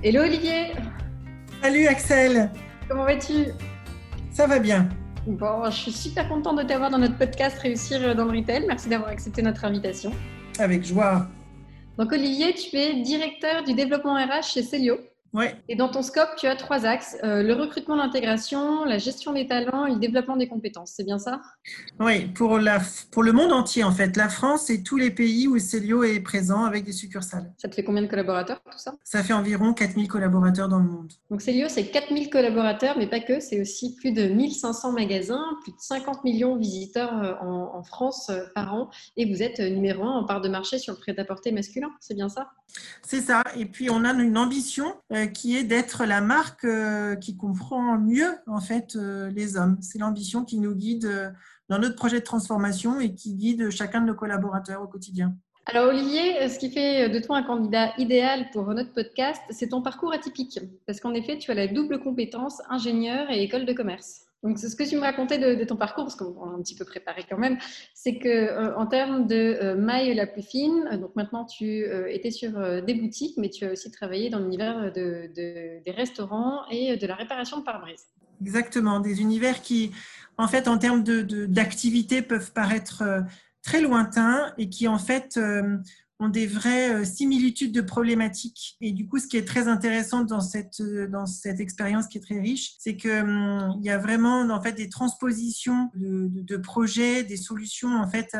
Hello Olivier Salut Axel Comment vas-tu? Ça va bien. Bon, je suis super contente de t'avoir dans notre podcast Réussir dans le retail. Merci d'avoir accepté notre invitation. Avec joie. Donc Olivier, tu es directeur du développement RH chez Celio. Ouais. Et dans ton scope, tu as trois axes euh, le recrutement, l'intégration, la gestion des talents et le développement des compétences. C'est bien ça? Oui, pour, la, pour le monde entier en fait. La France et tous les pays où Célio est présent avec des succursales. Ça te fait combien de collaborateurs tout ça? Ça fait environ 4000 collaborateurs dans le monde. Donc Célio, c'est 4000 collaborateurs, mais pas que. C'est aussi plus de 1500 magasins, plus de 50 millions de visiteurs euh, en, en France euh, par an. Et vous êtes numéro un en part de marché sur le prêt-à-porter masculin. C'est bien ça? C'est ça. Et puis on a une ambition qui est d'être la marque qui comprend mieux en fait les hommes. C'est l'ambition qui nous guide dans notre projet de transformation et qui guide chacun de nos collaborateurs au quotidien. Alors Olivier, ce qui fait de toi un candidat idéal pour notre podcast, c'est ton parcours atypique. Parce qu'en effet, tu as la double compétence ingénieur et école de commerce. Donc, ce que tu me racontais de, ton parcours, parce qu'on a un petit peu préparé quand même, c'est que euh, en termes de euh, maille la plus fine, donc maintenant tu euh, étais sur des boutiques, mais tu as aussi travaillé dans l'univers de, de, des restaurants et de la réparation de pare-brise. Exactement, des univers qui, en fait, en termes d'activité, peuvent paraître très lointains et qui, en fait, ont des vraies similitudes de problématiques. Et du coup, ce qui est très intéressant dans cette, dans cette expérience qui est très riche, c'est qu'il hum, y a vraiment en fait, des transpositions de, de, de projets, des solutions. En fait,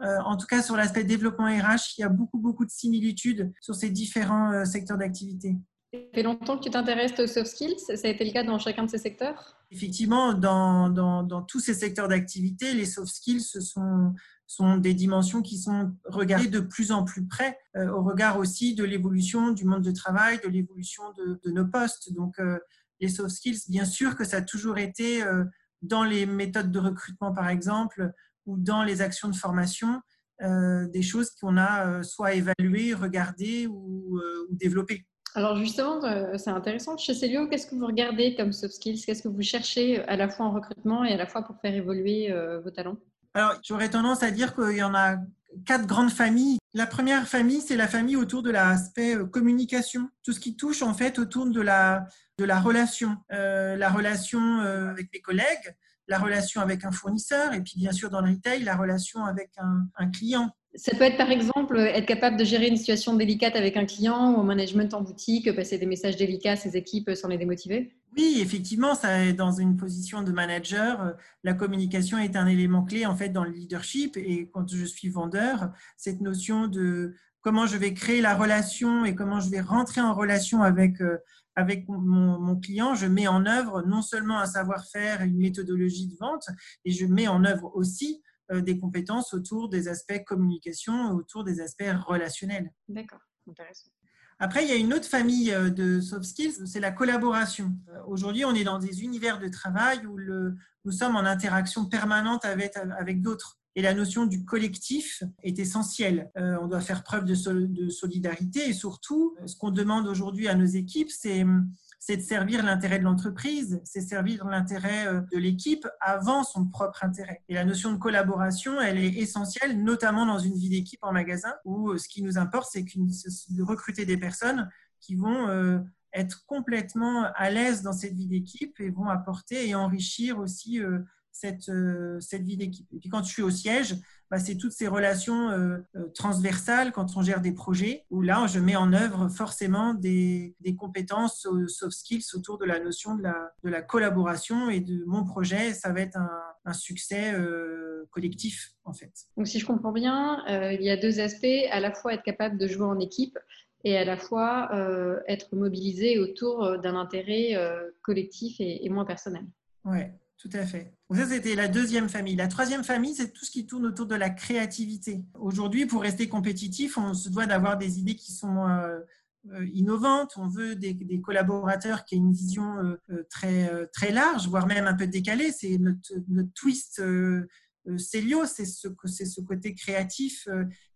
euh, en tout cas, sur l'aspect développement RH, il y a beaucoup, beaucoup de similitudes sur ces différents euh, secteurs d'activité. Ça fait longtemps que tu t'intéresses aux soft skills? Ça a été le cas dans chacun de ces secteurs? Effectivement, dans, dans, dans tous ces secteurs d'activité, les soft skills se sont sont des dimensions qui sont regardées de plus en plus près, euh, au regard aussi de l'évolution du monde de travail, de l'évolution de, nos postes. Donc, euh, les soft skills, bien sûr que ça a toujours été euh, dans les méthodes de recrutement, par exemple, ou dans les actions de formation, des choses qu'on a soit évaluées, regardées ou, ou développées. Alors justement, c'est intéressant. Chez Célio, qu'est-ce que vous regardez comme soft skills? Qu'est-ce que vous cherchez à la fois en recrutement et à la fois pour faire évoluer vos talents? Alors, j'aurais tendance à dire qu'il y en a quatre grandes familles. La première famille, c'est la famille autour de l'aspect euh, communication. Tout ce qui touche en fait autour de la, de la relation. Euh, la relation euh, avec les collègues, la relation avec un fournisseur et puis bien sûr dans le retail, la relation avec un, un client. Ça peut être par exemple être capable de gérer une situation délicate avec un client ou au management en boutique, passer des messages délicats à ses équipes sans les démotiver? Oui, effectivement, dans une position de manager. La communication est un élément clé en fait dans le leadership et quand je suis vendeur, cette notion de comment je vais créer la relation et comment je vais rentrer en relation avec avec mon, mon, client, je mets en œuvre non seulement un savoir-faire, une méthodologie de vente, et je mets en œuvre aussi euh, des compétences autour des aspects communication, autour des aspects relationnels. D'accord, intéressant. Après, il y a une autre famille euh, de soft skills, c'est la collaboration. Euh, aujourd'hui, on est dans des univers de travail où le, nous sommes en interaction permanente avec, avec d'autres. Et la notion du collectif est essentielle. Euh, on doit faire preuve de, de solidarité et surtout, ce qu'on demande aujourd'hui à nos équipes, c'est c'est de servir l'intérêt de l'entreprise, c'est servir l'intérêt euh, de l'équipe avant son propre intérêt. Et la notion de collaboration, elle est essentielle, notamment dans une vie d'équipe en magasin, où euh, ce qui nous importe, c'est de recruter des personnes qui vont euh, être complètement à l'aise dans cette vie d'équipe et vont apporter et enrichir aussi cette, cette vie d'équipe. Et puis quand je suis au siège, bah, c'est toutes ces relations euh, euh, transversales quand on gère des projets, où là, je mets en œuvre forcément des, des compétences euh, soft skills autour de la notion de la, de la, collaboration et de mon projet. Ça va être un, un succès euh, collectif, en fait. Donc, si je comprends bien, euh, il y a deux aspects, à la fois être capable de jouer en équipe et à la fois euh, être mobilisé autour d'un intérêt collectif et, et moins personnel. Ouais, tout à fait. Donc ça, c'était la deuxième famille. La troisième famille, c'est tout ce qui tourne autour de la créativité. Aujourd'hui, pour rester compétitif, on se doit d'avoir des idées qui sont euh, innovantes, on veut des, collaborateurs qui aient une vision très, très large, voire même un peu décalée. C'est notre, notre twist Célio, c'est ce, ce côté créatif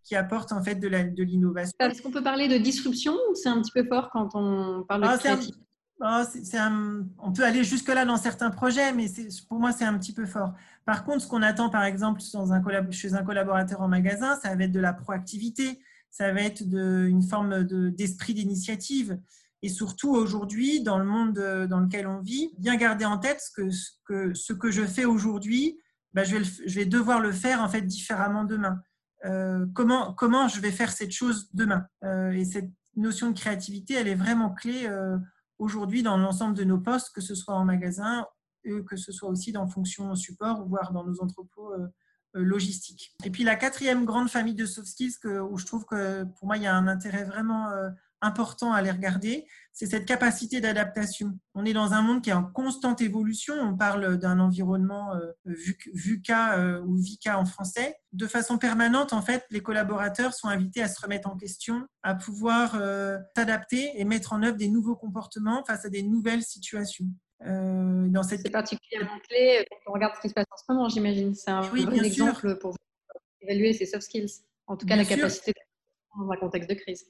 qui apporte en fait de l'innovation. De Est-ce qu'on peut parler de disruption ou c'est un petit peu fort quand on parle de ah, créatif ah, on peut aller jusque-là dans certains projets, mais pour moi, c'est un petit peu fort. Par contre, ce qu'on attend, par exemple, dans un chez un collaborateur en magasin, ça va être de la proactivité, ça va être une forme d'esprit d'initiative. Et surtout, aujourd'hui, dans le monde dans lequel on vit, bien garder en tête que, ce que je fais aujourd'hui, bah, je, vais devoir le faire en fait différemment demain. Euh, comment, je vais faire cette chose demain? Euh, Et cette notion de créativité, elle est vraiment clé euh, aujourd'hui dans l'ensemble de nos postes, que ce soit en magasin, que ce soit aussi dans fonction support, voire dans nos entrepôts logistiques. Et puis la quatrième grande famille de soft skills où je trouve que pour moi il y a un intérêt vraiment important à les regarder, c'est cette capacité d'adaptation. On est dans un monde qui est en constante évolution. On parle d'un environnement euh, VUCA euh, ou VICA en français. De façon permanente, en fait, les collaborateurs sont invités à se remettre en question, à pouvoir euh, s'adapter et mettre en œuvre des nouveaux comportements face à des nouvelles situations. dans cette... C'est particulièrement clé quand on regarde ce qui se passe en ce moment, j'imagine. C'est un bon exemple pour évaluer ces soft skills. En tout cas, la capacité dans un contexte de crise.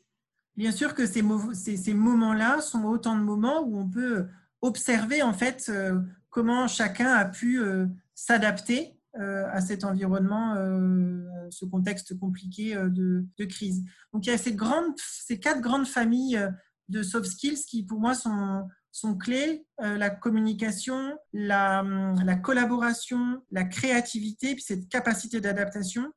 Bien sûr que ces, moments-là sont autant de moments où on peut observer en fait euh, comment chacun a pu euh, s'adapter euh, à cet environnement, ce contexte compliqué de, crise. Donc il y a ces, quatre grandes familles de soft skills qui pour moi sont, clés, la communication, la, la, collaboration, la créativité, puis cette capacité d'adaptation,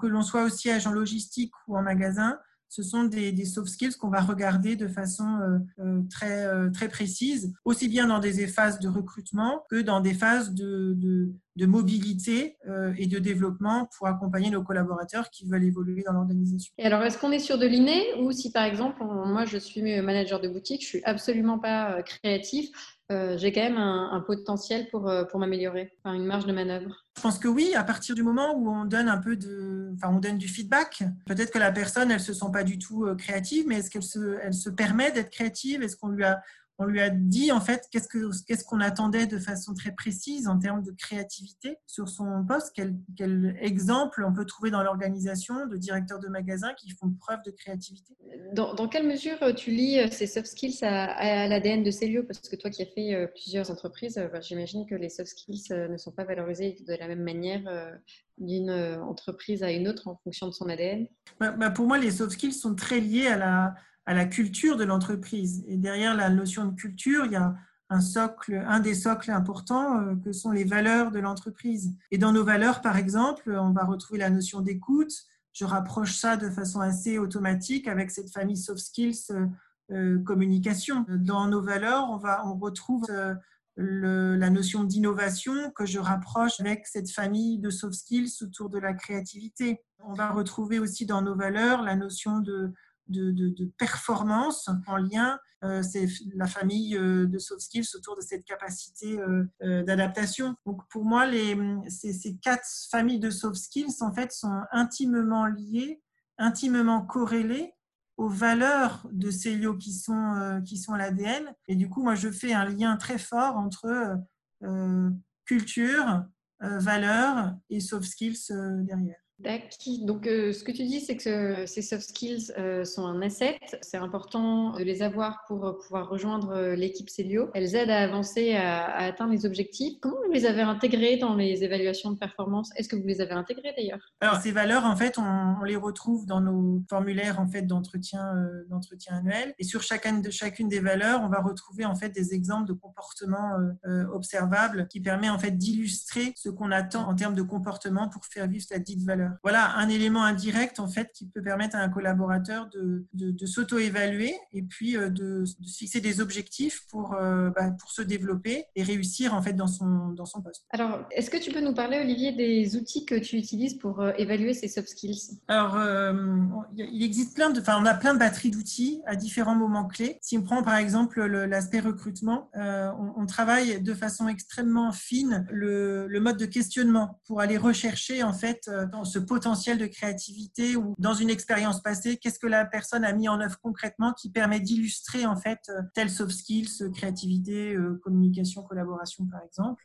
que l'on soit au siège en logistique ou en magasin, ce sont des, soft skills qu'on va regarder de façon euh, euh, très, euh, très précise, aussi bien dans des phases de recrutement que dans des phases de, mobilité et de développement pour accompagner nos collaborateurs qui veulent évoluer dans l'organisation. Alors, est-ce qu'on est sur de l'inné ou si par exemple, moi je suis manager de boutique, je suis absolument pas créatif, euh, j'ai quand même un, potentiel pour, euh, pour m'améliorer, enfin, une marge de manœuvre. Je pense que oui, à partir du moment où on donne un peu de, enfin, on donne du feedback, peut-être que la personne, elle se sent pas du tout euh, créative, mais est-ce qu'elle se, elle se permet d'être créative? Est-ce qu'on lui a on lui a dit en fait qu'est-ce qu'on attendait de façon très précise en termes de créativité sur son poste, quel, quel exemple on peut trouver dans l'organisation de directeurs de magasins qui font preuve de créativité? Dans, dans quelle mesure euh, tu lis euh, ces soft skills à, l'ADN de Célio? Parce que toi qui as fait euh, plusieurs entreprises, bah, j'imagine que les soft skills ne sont pas valorisés de la même manière d'une entreprise à une autre en fonction de son ADN. Bah, bah, pour moi, les soft skills sont très liés à la à la culture de l'entreprise. Et derrière la notion de culture, il y a un socle, un des socles importants euh, que sont les valeurs de l'entreprise. Et dans nos valeurs, par exemple, on va retrouver la notion d'écoute. Je rapproche ça de façon assez automatique avec cette famille soft skills euh, euh, communication. Dans nos valeurs, on, va, on retrouve la notion d'innovation que je rapproche avec cette famille de soft skills autour de la créativité. On va retrouver aussi dans nos valeurs la notion de de, performance en lien, euh, c'est la famille euh, de soft skills autour de cette capacité euh, d'adaptation. Donc pour moi, les, ces, quatre familles de soft skills en fait sont intimement liées, intimement corrélées aux valeurs de ces lieux qui sont, qui sont l'ADN. Et du coup, moi, je fais un lien très fort entre culture, valeurs et soft skills derrière. Donc, euh, ce que tu dis, c'est que ces soft skills euh, sont un asset. C'est important de les avoir pour euh, pouvoir rejoindre l'équipe Célio. Elles aident à avancer, à, atteindre les objectifs. Comment vous les avez intégrées dans les évaluations de performance? Est-ce que vous les avez intégrées d'ailleurs? Alors, ces valeurs, en fait, on, les retrouve dans nos formulaires en fait d'entretien, d'entretien annuel. Et sur chacune de chacune des valeurs, on va retrouver en fait des exemples de comportements observables qui permet en fait d'illustrer ce qu'on attend en termes de comportement pour faire vivre cette dite valeur voilà un élément indirect en fait qui peut permettre à un collaborateur de, de, s'auto-évaluer et puis euh, de, de, fixer des objectifs pour, euh, bah, pour se développer et réussir en fait dans son, dans son poste. Alors, est-ce que tu peux nous parler, Olivier, des outils que tu utilises pour euh, évaluer ces soft skills? Alors, il existe plein de, enfin, on a plein de batteries d'outils à différents moments clés. Si on prend par exemple l'aspect recrutement, on, on, travaille de façon extrêmement fine le, le, mode de questionnement pour aller rechercher en fait ce potentiel de créativité ou dans une expérience passée, qu'est-ce que la personne a mis en œuvre concrètement qui permet d'illustrer en fait tel soft skills, créativité, communication, collaboration par exemple.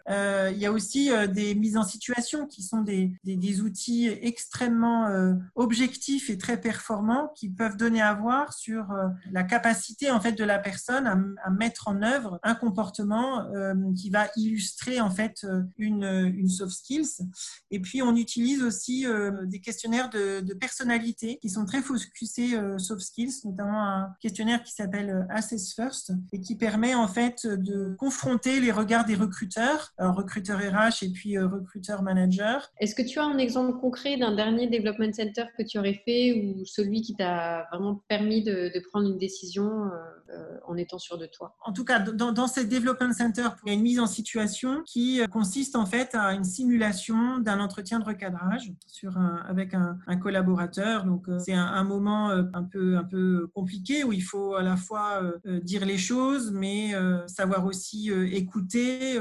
il y a aussi des mises en situation qui sont des, des, outils extrêmement objectifs et très performants qui peuvent donner à voir sur la capacité en fait de la personne à, à mettre en œuvre un comportement qui va illustrer en fait une, une soft skills. Et puis on utilise aussi euh, des questionnaires de, personnalité qui sont très focusés euh, soft skills, notamment un questionnaire qui s'appelle euh, Assess First et qui permet en fait de confronter les regards des recruteurs, recruteurs RH et puis recruteurs managers. Est-ce que tu as un exemple concret d'un dernier development center que tu aurais fait ou celui qui t'a vraiment permis de, prendre une décision en étant sûr de toi? En tout cas, dans, dans ces development centers, il y a une mise en situation qui consiste en fait à une simulation d'un entretien de recadrage sur avec un, collaborateur. Donc, euh, c'est un, moment euh, un peu, un peu compliqué où il faut à la fois euh, dire les choses, mais savoir aussi écouter,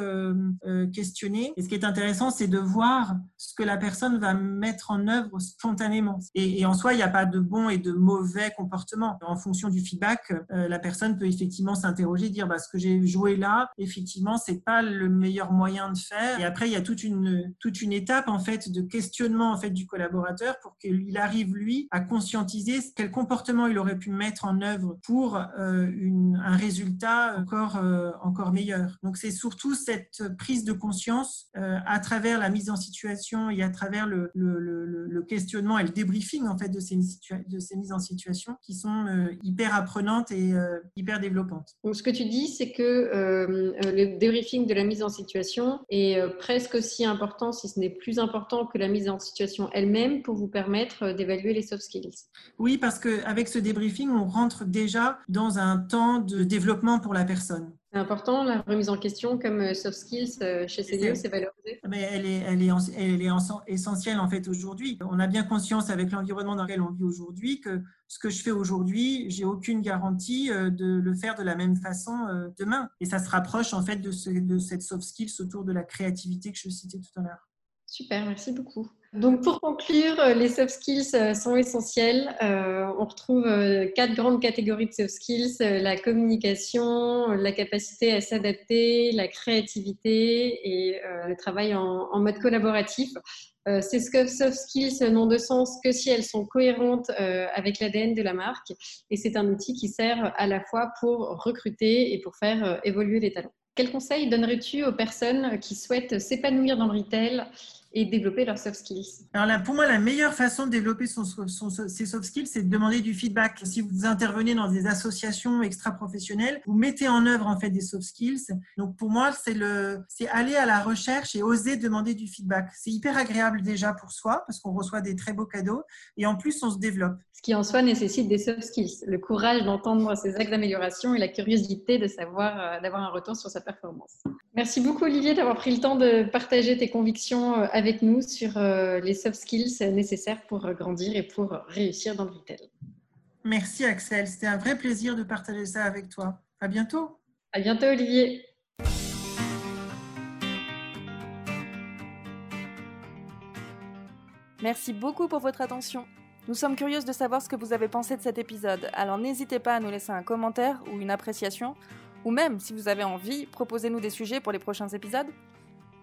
questionner. Et ce qui est intéressant, c'est de voir ce que la personne va mettre en œuvre spontanément. Et, en soi, il n'y a pas de bon et de mauvais comportement. En fonction du feedback, la personne peut effectivement s'interroger, dire bah, ce que j'ai joué là, effectivement, c'est pas le meilleur moyen de faire. Et après, il y a toute une toute une étape en fait de questionnement en fait du collaborateur pour qu'il arrive lui à conscientiser quel comportement il aurait pu mettre en œuvre pour euh, un résultat encore euh, encore meilleur. Donc c'est surtout cette prise de conscience euh, à travers la mise en situation et à travers le, questionnement et le débriefing en fait de ces, de ces mises en situation qui sont hyper apprenantes et hyper développantes. Donc ce que tu dis c'est que le débriefing de la mise en situation est presque aussi important, si ce n'est plus important que la mise en situation elle-même pour vous permettre euh, d'évaluer les soft skills. Oui, parce qu'avec ce débriefing, on rentre déjà dans un temps de développement pour la personne. C'est important, la remise en question comme euh, soft skills euh, chez CDO, c'est valorisé Mais elle est, elle est, elle est essentielle en fait aujourd'hui. On a bien conscience avec l'environnement dans lequel on vit aujourd'hui que ce que je fais aujourd'hui, j'ai aucune garantie de le faire de la même façon demain. Et ça se rapproche en fait de, ce, de cette soft skills autour de la créativité que je citais tout à l'heure. Super, merci beaucoup. Donc pour conclure, euh, les soft skills euh, sont essentiels. Euh, on retrouve quatre grandes catégories de soft skills la communication, la capacité à s'adapter, la créativité et le travail en, mode collaboratif. ces soft skills n'ont de sens que si elles sont cohérentes avec l'ADN de la marque et c'est un outil qui sert à la fois pour recruter et pour faire évoluer les talents. Quel conseil donnerais-tu aux personnes qui souhaitent s'épanouir dans le retail et développer leurs soft skills Alors là, pour moi, la meilleure façon de développer son, ses soft skills, c'est de demander du feedback. Si vous intervenez dans des associations extra-professionnelles, vous mettez en œuvre en fait des soft skills. Donc pour moi, c'est le, c'est aller à la recherche et oser demander du feedback. C'est hyper agréable déjà pour soi parce qu'on reçoit des très beaux cadeaux et en plus on se développe. Ce qui en soi nécessite des soft skills, le courage d'entendre ses actes d'amélioration et la curiosité de savoir, euh, d'avoir un retour sur sa performance. Merci beaucoup Olivier d'avoir pris le temps de partager tes convictions avec euh, avec nous sur euh, les soft skills nécessaires pour grandir et pour réussir dans le retail. Merci Axel, c'était un vrai plaisir de partager ça avec toi. À bientôt. À bientôt Olivier. Merci beaucoup pour votre attention. Nous sommes curieuses de savoir ce que vous avez pensé de cet épisode, alors n'hésitez pas à nous laisser un commentaire ou une appréciation, ou même, si vous avez envie, proposez-nous des sujets pour les prochains épisodes.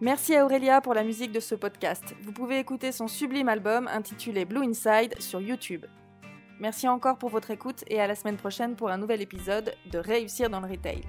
Merci à Aurélia pour la musique de ce podcast. Vous pouvez écouter son sublime album intitulé Blue Inside sur YouTube. Merci encore pour votre écoute et à la semaine prochaine pour un nouvel épisode de Réussir dans le Retail.